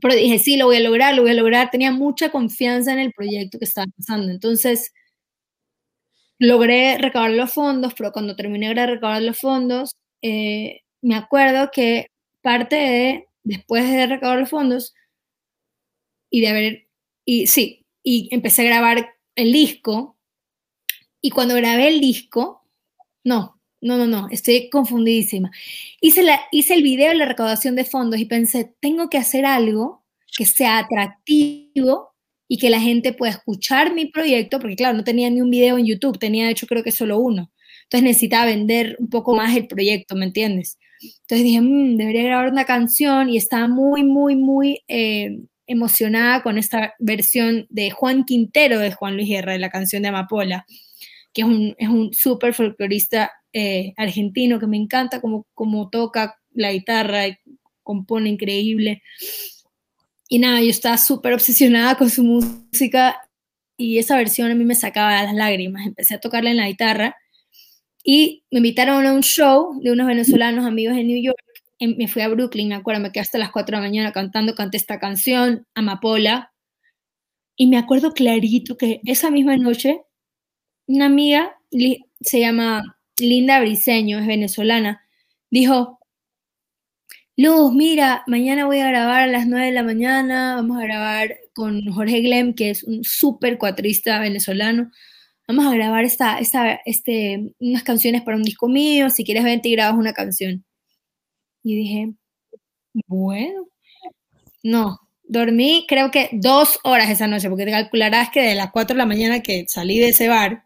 S3: pero dije, sí, lo voy a lograr, lo voy a lograr, tenía mucha confianza en el proyecto que estaba pasando, entonces logré recabar los fondos, pero cuando terminé de recabar los fondos, eh, me acuerdo que parte de después de recabar los fondos y de haber, y sí, y empecé a grabar el disco. Y cuando grabé el disco, no, no, no, no, estoy confundidísima. Hice, la, hice el video de la recaudación de fondos y pensé, tengo que hacer algo que sea atractivo y que la gente pueda escuchar mi proyecto, porque claro, no tenía ni un video en YouTube, tenía de hecho creo que solo uno. Entonces necesitaba vender un poco más el proyecto, ¿me entiendes? Entonces dije, mmm, debería grabar una canción y estaba muy, muy, muy eh, emocionada con esta versión de Juan Quintero de Juan Luis Guerra, de la canción de Amapola, que es un, es un súper folclorista eh, argentino que me encanta como, como toca la guitarra y compone increíble. Y nada, yo estaba súper obsesionada con su música y esa versión a mí me sacaba las lágrimas. Empecé a tocarla en la guitarra y me invitaron a un show de unos venezolanos amigos en New York. Me fui a Brooklyn, me acuerdo, me quedé hasta las 4 de la mañana cantando, canté esta canción, Amapola. Y me acuerdo clarito que esa misma noche, una amiga, se llama Linda Briseño, es venezolana, dijo, Luz, mira, mañana voy a grabar a las 9 de la mañana, vamos a grabar con Jorge Glem, que es un súper cuatrista venezolano. Vamos a grabar esta, esta, este, unas canciones para un disco mío, si quieres vente y grabas una canción. Y dije, bueno, no, dormí creo que dos horas esa noche, porque te calcularás que de las 4 de la mañana que salí de ese bar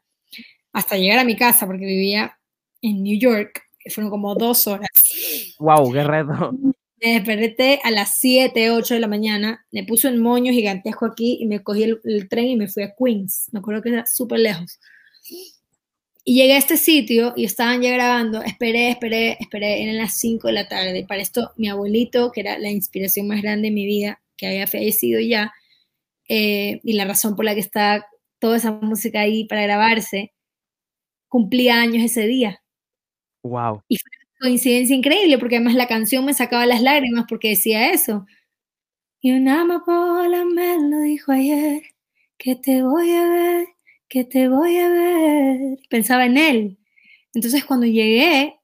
S3: hasta llegar a mi casa, porque vivía en New York, fueron como dos horas.
S2: ¡Wow! ¡Qué reto!
S3: Me desperté a las 7, 8 de la mañana, me puse un moño gigantesco aquí y me cogí el, tren y me fui a Queens. Me acuerdo que era súper lejos. Y llegué a este sitio y estaban ya grabando. Esperé, esperé, esperé. Eran las 5 de la tarde. Para esto, mi abuelito, que era la inspiración más grande de mi vida, que había fallecido ya, eh, y la razón por la que estaba toda esa música ahí para grabarse, cumplía años ese día.
S2: Wow.
S3: Y fue coincidencia increíble, porque además la canción me sacaba las lágrimas porque decía eso. Y una amapola me lo dijo ayer, que te voy a ver, que te voy a ver. Pensaba en él. Entonces cuando llegué,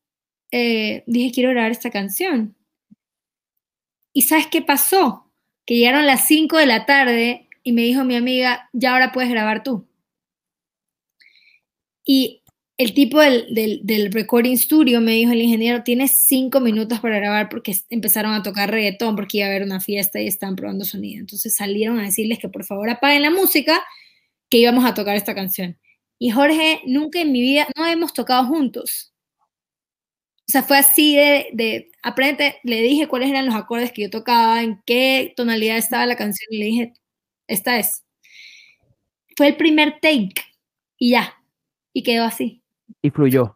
S3: eh, dije, quiero grabar esta canción. ¿Y sabes qué pasó? Que llegaron las 5 de la tarde y me dijo mi amiga, ya ahora puedes grabar tú. Y el tipo del, del, recording studio me dijo el ingeniero, tienes cinco minutos para grabar porque empezaron a tocar reggaetón porque iba a haber una fiesta y estaban probando sonido. Entonces salieron a decirles que por favor apaguen la música, que íbamos a tocar esta canción. Y Jorge, nunca en mi vida, no hemos tocado juntos. O sea, fue así de, de aprende, le dije cuáles eran los acordes que yo tocaba, en qué tonalidad estaba la canción y le dije, esta es. Fue el primer take y ya, y quedó así
S2: y fluyó.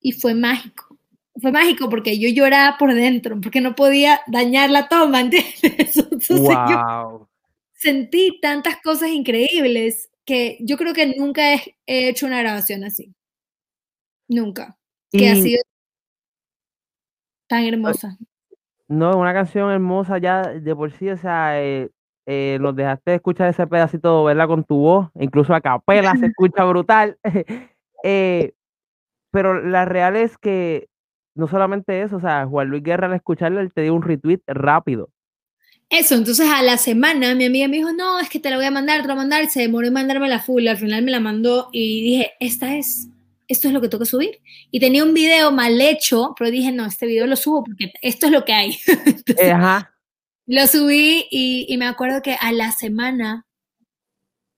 S3: Y fue mágico. Fue mágico porque yo lloraba por dentro, porque no podía dañar la toma, ¿entiendes?
S2: wow.
S3: sentí tantas cosas increíbles que yo creo que nunca he, hecho una grabación así. Nunca. Que ha sido tan hermosa.
S2: No, una canción hermosa ya de por sí, o sea, eh, eh, nos dejaste escuchar ese pedacito, ¿verdad? Con tu voz, incluso a capela se escucha brutal. Eh, pero la real es que no solamente eso, o sea, Juan Luis Guerra al escucharlo, él te dio un retweet rápido.
S3: Eso, entonces a la semana mi amiga me dijo, no, es que te la voy a mandar, te la voy a mandar, se demoró en mandarme la full, al final me la mandó y dije, esta es, esto es lo que tengo que subir. Y tenía un video mal hecho, pero dije, no, este video lo subo porque esto es lo que hay.
S2: Ajá.
S3: Lo subí y, y, me acuerdo que a la semana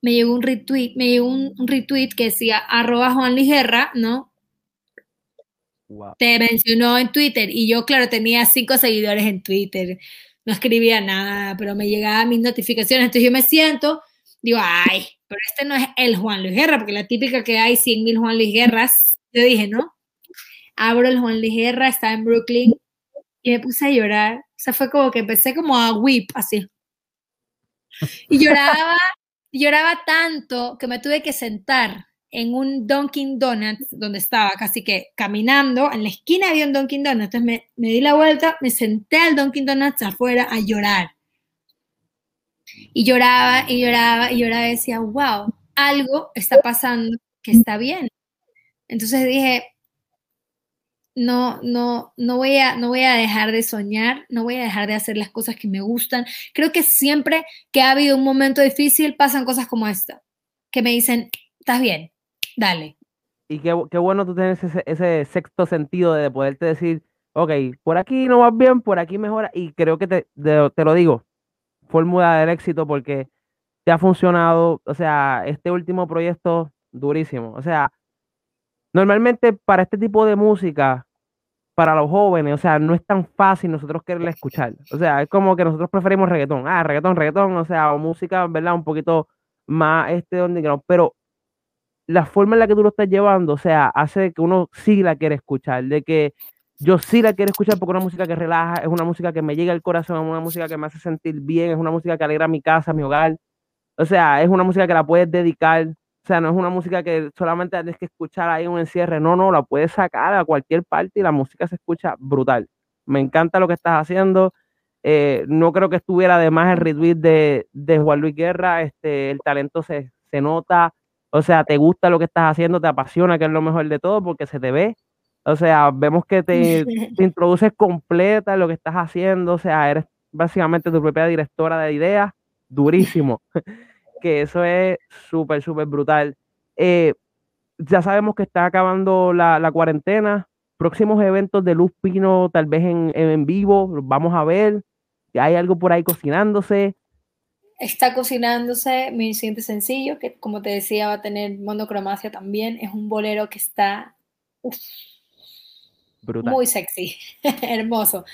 S3: me llegó un retweet, me llegó un, retweet que decía arroba Juan Ligerra, ¿no? Te mencionó en Twitter y yo, claro, tenía cinco seguidores en Twitter, no escribía nada, pero me llegaban mis notificaciones, entonces yo me siento, digo, ay, pero este no es el Juan Luis Guerra, porque la típica que hay 100 mil Juan Luis Guerras, yo dije, ¿no? Abro el Juan Luis Guerra, estaba en Brooklyn, y me puse a llorar, o sea, fue como que empecé como a whip, así. Y lloraba lloraba tanto que me tuve que sentar en un Dunkin' Donuts donde estaba casi que caminando. En la esquina había un Dunkin' Donuts. Entonces me, di la vuelta, me senté al Dunkin' Donuts afuera a llorar. Y lloraba y lloraba y lloraba y decía, wow, algo está pasando que está bien. Entonces dije, no, no, no voy a, no voy a dejar de soñar, no voy a dejar de hacer las cosas que me gustan. Creo que siempre que ha habido un momento difícil pasan cosas como esta, que me dicen, estás bien, dale.
S2: Y qué, bueno tú tienes ese, sexto sentido de poderte decir, ok, por aquí no vas bien, por aquí mejora, y creo que te, te lo digo, fórmula del éxito porque te ha funcionado, o sea, este último proyecto durísimo, o sea, Normalmente para este tipo de música, para los jóvenes, o sea, no es tan fácil nosotros quererla escuchar. O sea, es como que nosotros preferimos reggaetón. Ah, reggaetón, reggaetón, o sea, o música, ¿verdad? Un poquito más este donde pero la forma en la que tú lo estás llevando, o sea, hace que uno sí la quiere escuchar, de que yo sí la quiero escuchar porque es una música que relaja, es una música que me llega al corazón, es una música que me hace sentir bien, es una música que alegra mi casa, mi hogar. O sea, es una música que la puedes dedicar, o sea, no es una música que solamente tienes que escuchar ahí un encierre, no, no, la puedes sacar a cualquier parte y la música se escucha brutal. Me encanta lo que estás haciendo. Eh, no creo que estuviera además el retweet de, de Juan Luis Guerra, este, el talento se, se nota, o sea, te gusta lo que estás haciendo, te apasiona, que es lo mejor de todo, porque se te ve. O sea, vemos que te, te introduces completa en lo que estás haciendo, o sea, eres básicamente tu propia directora de ideas, durísimo. que eso es súper, súper brutal. Eh, ya sabemos que está acabando la, la, cuarentena. Próximos eventos de Luz Pino, tal vez en, en vivo, vamos a ver. ¿Hay algo por ahí cocinándose?
S3: Está cocinándose mi siguiente sencillo, que como te decía va a tener monocromacia también. Es un bolero que está uf, muy sexy, hermoso.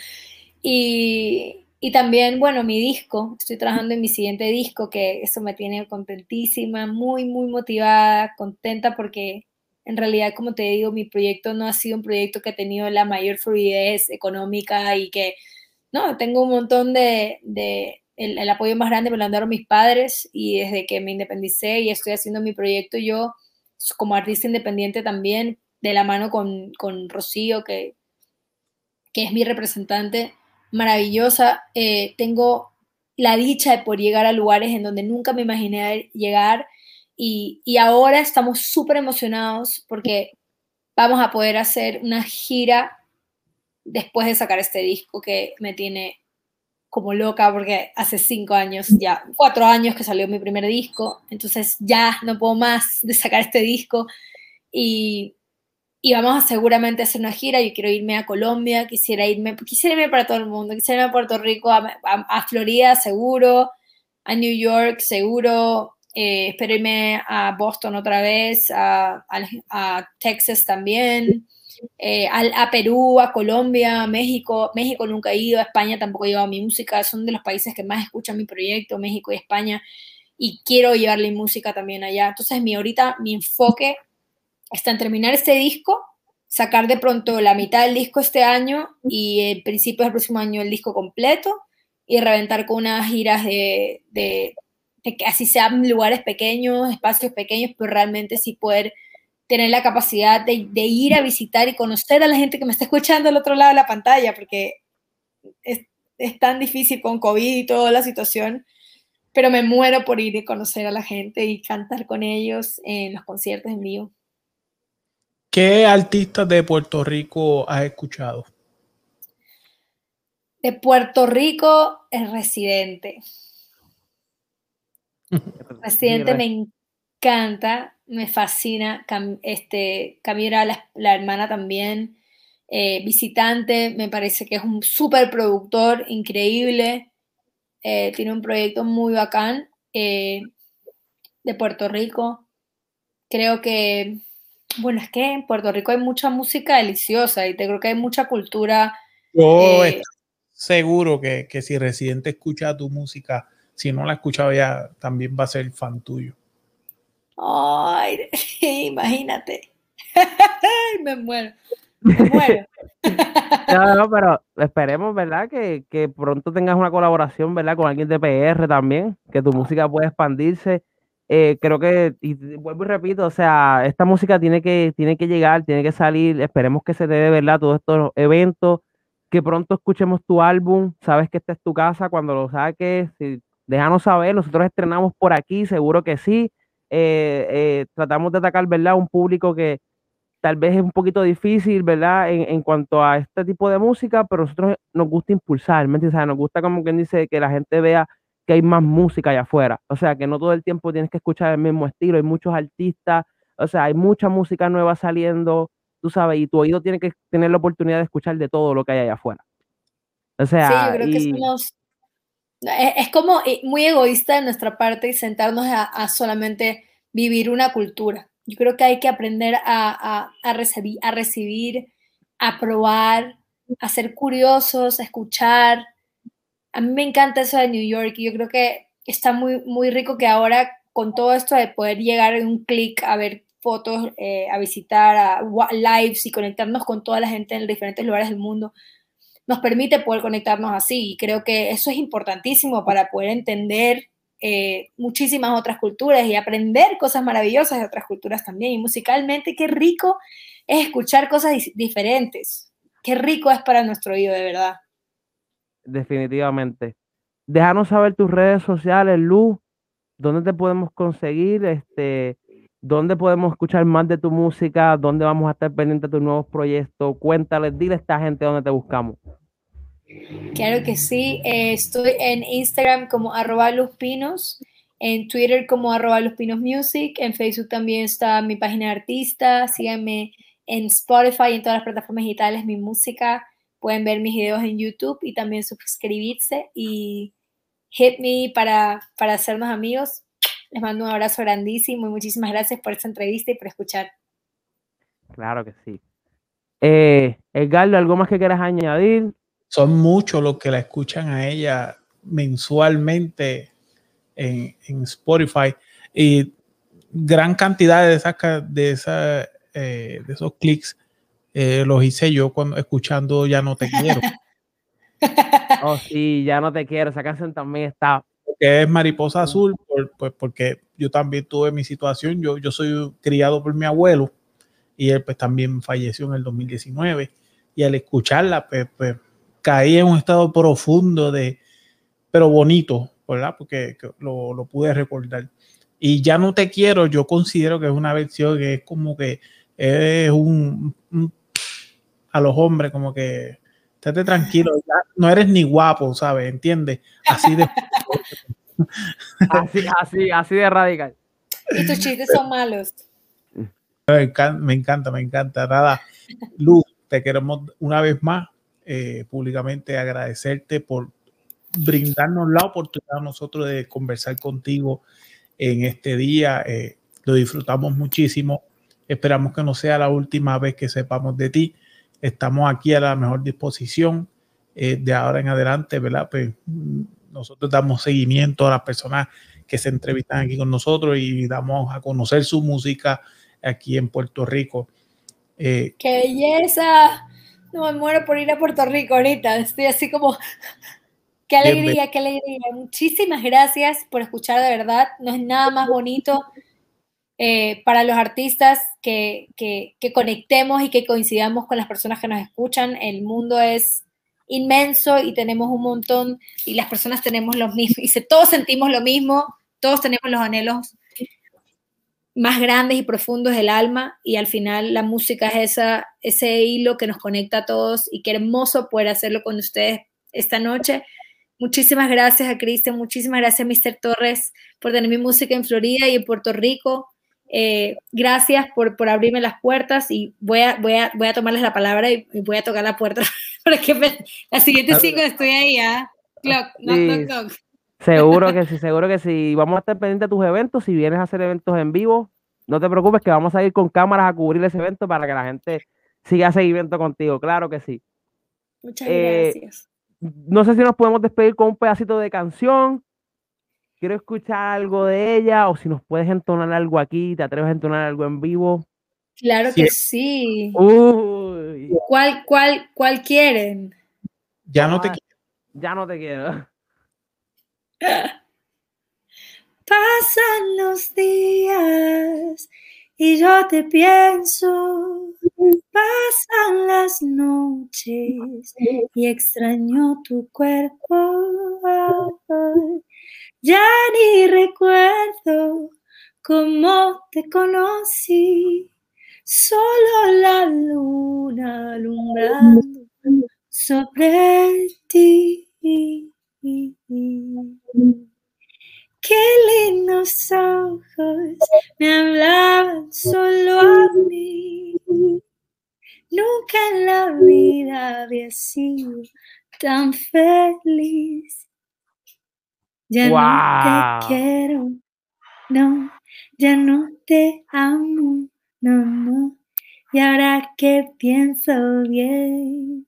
S3: Y, y, también, bueno, mi disco, estoy trabajando en mi siguiente disco, que eso me tiene contentísima, muy, muy motivada, contenta porque en realidad, como te digo, mi proyecto no ha sido un proyecto que ha tenido la mayor fluidez económica y que, no, tengo un montón de, el, apoyo más grande me lo han dado mis padres y desde que me independicé y estoy haciendo mi proyecto yo como artista independiente también, de la mano con, con Rocío, que, que es mi representante maravillosa, eh, tengo la dicha de poder llegar a lugares en donde nunca me imaginé llegar y, y ahora estamos súper emocionados porque vamos a poder hacer una gira después de sacar este disco que me tiene como loca porque hace cinco años, ya cuatro años que salió mi primer disco, entonces ya no puedo más de sacar este disco y, y vamos a seguramente hacer una gira, yo quiero irme a Colombia, quisiera irme, quisiera irme para todo el mundo, quisiera irme a Puerto Rico, a, a, Florida seguro, a New York seguro, eh, espero irme a Boston otra vez, a, a Texas también. Eh, a, Perú, a Colombia, a México. México nunca he ido, a España tampoco he llevado mi música. Son de los países que más escuchan mi proyecto, México y España. Y quiero llevarle música también allá. Entonces, mi ahorita, mi enfoque en terminar este disco, sacar de pronto la mitad del disco este año y el principio del próximo año el disco completo y reventar con unas giras de, de, de que así sean lugares pequeños, espacios pequeños, pero realmente sí poder tener la capacidad de, ir a visitar y conocer a la gente que me está escuchando al otro lado de la pantalla, porque es, tan difícil con COVID y toda la situación, pero me muero por ir y conocer a la gente y cantar con ellos en los conciertos en vivo.
S1: ¿Qué artistas de Puerto Rico has escuchado?
S3: De Puerto Rico, el Residente. Residente me encanta me fascina. este, Camila, la, hermana también, eh, visitante, me parece que es un súper productor, increíble. Eh, tiene un proyecto muy bacán eh, de Puerto Rico. Creo que, bueno, es que en Puerto Rico hay mucha música deliciosa y te creo que hay mucha cultura.
S1: Yo seguro que, que si Residente escucha tu música, si no la ha escuchado ya, también va a ser fan tuyo.
S3: Ay, imagínate. me muero. Me muero.
S2: No, no, pero esperemos, ¿verdad? Que, que, pronto tengas una colaboración, ¿verdad? Con alguien de PR también, que tu música pueda expandirse. Eh, creo que, y vuelvo y repito, o sea, esta música tiene que, tiene que llegar, tiene que salir. Esperemos que se dé, ¿verdad? Todos estos eventos, que pronto escuchemos tu álbum. Sabes que esta es tu casa cuando lo saques. déjanos saber, nosotros estrenamos por aquí, seguro que sí. Eh, eh, tratamos de atacar, ¿verdad? Un público que tal vez es un poquito difícil, ¿verdad? En, en cuanto a este tipo de música, pero nosotros nos gusta impulsar, ¿me entiendes? nos gusta como quien dice que la gente vea que hay más música allá afuera, o sea, que no todo el tiempo tienes que escuchar el mismo estilo, hay muchos artistas, o sea, hay mucha música nueva saliendo, tú sabes, y tu oído tiene que tener la oportunidad de escuchar de todo lo que hay allá afuera.
S3: O sea, sí, yo creo que somos es como eh, muy egoísta de nuestra parte sentarnos a, solamente vivir una cultura. Yo creo que hay que aprender a, recibir, a recibir, a probar, a ser curiosos, a escuchar. A mí me encanta eso de New York y yo creo que está muy, muy rico que ahora con todo esto de poder llegar en un clic a ver fotos, eh, a visitar a lives y conectarnos con toda la gente en diferentes lugares del mundo, nos permite poder conectarnos así. Y creo que eso es importantísimo para poder entender eh, muchísimas otras culturas y aprender cosas maravillosas de otras culturas también. Y musicalmente, qué rico es escuchar cosas diferentes. Qué rico es para nuestro oído, de verdad.
S2: Definitivamente. Déjanos saber tus redes sociales, Luz, dónde te podemos conseguir, este, dónde podemos escuchar más de tu música, dónde vamos a estar pendientes de tus nuevos proyectos. Cuéntales, dile a esta gente dónde te buscamos.
S3: Claro que sí, eh, estoy en Instagram como arroba luspinos, en Twitter como arroba luspinosmusic, en Facebook también está mi página de artista, síganme en Spotify y en todas las plataformas digitales mi música, pueden ver mis videos en YouTube y también suscribirse y hit me para, para hacernos amigos. Les mando un abrazo grandísimo y muchísimas gracias por esta entrevista y por escuchar.
S2: Claro que sí. Eh, Edgardo, ¿algo más que quieras añadir?
S1: son muchos los que la escuchan a ella mensualmente en, Spotify y gran cantidad de esas de, esa, eh, de esos clics eh, los hice yo cuando escuchando Ya no te quiero.
S2: oh, sí, ya no te quiero. Esa canción también está.
S1: Que es Mariposa Azul, pues porque yo también tuve mi situación. Yo, yo soy criado por mi abuelo y él pues también falleció en el 2019. Y al escucharla, pues, pues caí en un estado profundo de, pero bonito, ¿verdad? Porque lo, lo, pude recordar. Y ya no te quiero, yo considero que es una versión que es como que es un, a los hombres, como que estate tranquilo, no eres ni guapo, ¿sabes? ¿Entiendes? Así de.
S2: así, así, así de radical.
S3: Y tus chistes son malos.
S1: Me encanta, me encanta, me encanta. Nada, Luz, te queremos una vez más eh, públicamente agradecerte por brindarnos la oportunidad a nosotros de conversar contigo en este día. Eh, lo disfrutamos muchísimo. Esperamos que no sea la última vez que sepamos de ti. Estamos aquí a la mejor disposición eh, de ahora en adelante, ¿verdad? Pues nosotros damos seguimiento a las personas que se entrevistan aquí con nosotros y damos a conocer su música aquí en Puerto Rico.
S3: ¡Qué belleza! No me muero por ir a Puerto Rico ahorita. Estoy así como, qué alegría, qué alegría. Muchísimas gracias por escuchar de verdad. No es nada más bonito eh, para los artistas que, que, que, conectemos y que coincidamos con las personas que nos escuchan. El mundo es inmenso y tenemos un montón y las personas tenemos los mismos. Y todos sentimos lo mismo, todos tenemos los anhelos más grandes y profundos del alma y al final la música es esa, ese hilo que nos conecta a todos y qué hermoso poder hacerlo con ustedes esta noche. Muchísimas gracias a Cristian, muchísimas gracias a Mr. Torres por tener mi música en Florida y en Puerto Rico. Eh, gracias por, por, abrirme las puertas y voy a, voy a, voy a tomarles la palabra y, voy a tocar la puerta porque la siguiente cinco estoy ahí, ¿ah? Clock, knock, knock,
S2: Seguro que sí, seguro que sí. Vamos a estar pendientes de tus eventos. Si vienes a hacer eventos en vivo, no te preocupes que vamos a ir con cámaras a cubrir ese evento para que la gente siga seguimiento contigo. Claro que sí.
S3: Muchas eh, gracias.
S2: No sé si nos podemos despedir con un pedacito de canción. Quiero escuchar algo de ella o si nos puedes entonar algo aquí, te atreves a entonar algo en vivo.
S3: Claro que sí. ¿Cuál, cuál, cuál quieren?
S1: Ya no te quiero.
S2: Ya no te quiero.
S3: Pasan los días y yo te pienso. Pasan las noches y extraño tu cuerpo. Ya ni recuerdo cómo te conocí. Solo la luna alumbrando sobre ti. Qué lindos ojos me hablaban solo a mí. Nunca en la vida había sido tan feliz. Ya no te quiero, no, ya no te amo, no, no. Y ahora que pienso bien,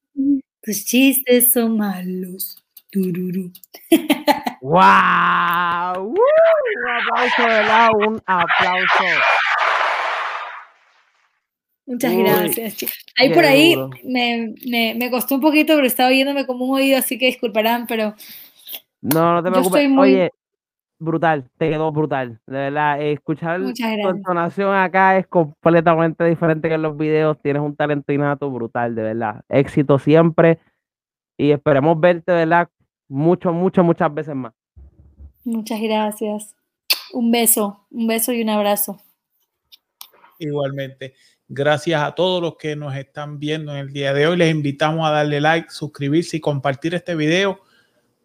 S3: tus chistes son malos.
S2: ¡Wow! Un aplauso, ¿verdad? Un aplauso.
S3: Muchas gracias. Ahí por ahí me, me, me, costó un poquito, pero estaba oyéndome como un oído, así que disculparán, pero.
S2: No, no te preocupes. Muy... Oye, brutal, te quedó brutal. De verdad, escuchar tu entonación acá es completamente diferente que en los videos. Tienes un talento innato brutal, de verdad. Éxito siempre. Y esperemos verte, de verdad, mucho, mucho, muchas veces más.
S3: Muchas gracias. Un beso, un beso y un abrazo.
S1: Igualmente. Gracias a todos los que nos están viendo en el día de hoy. Les invitamos a darle like, suscribirse y compartir este video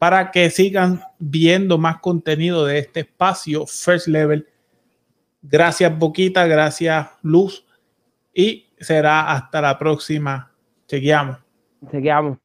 S1: para que sigan viendo más contenido de este espacio First Level. Gracias Boquita, gracias Luz y será hasta la próxima. Chequeamos.
S2: Chequeamos.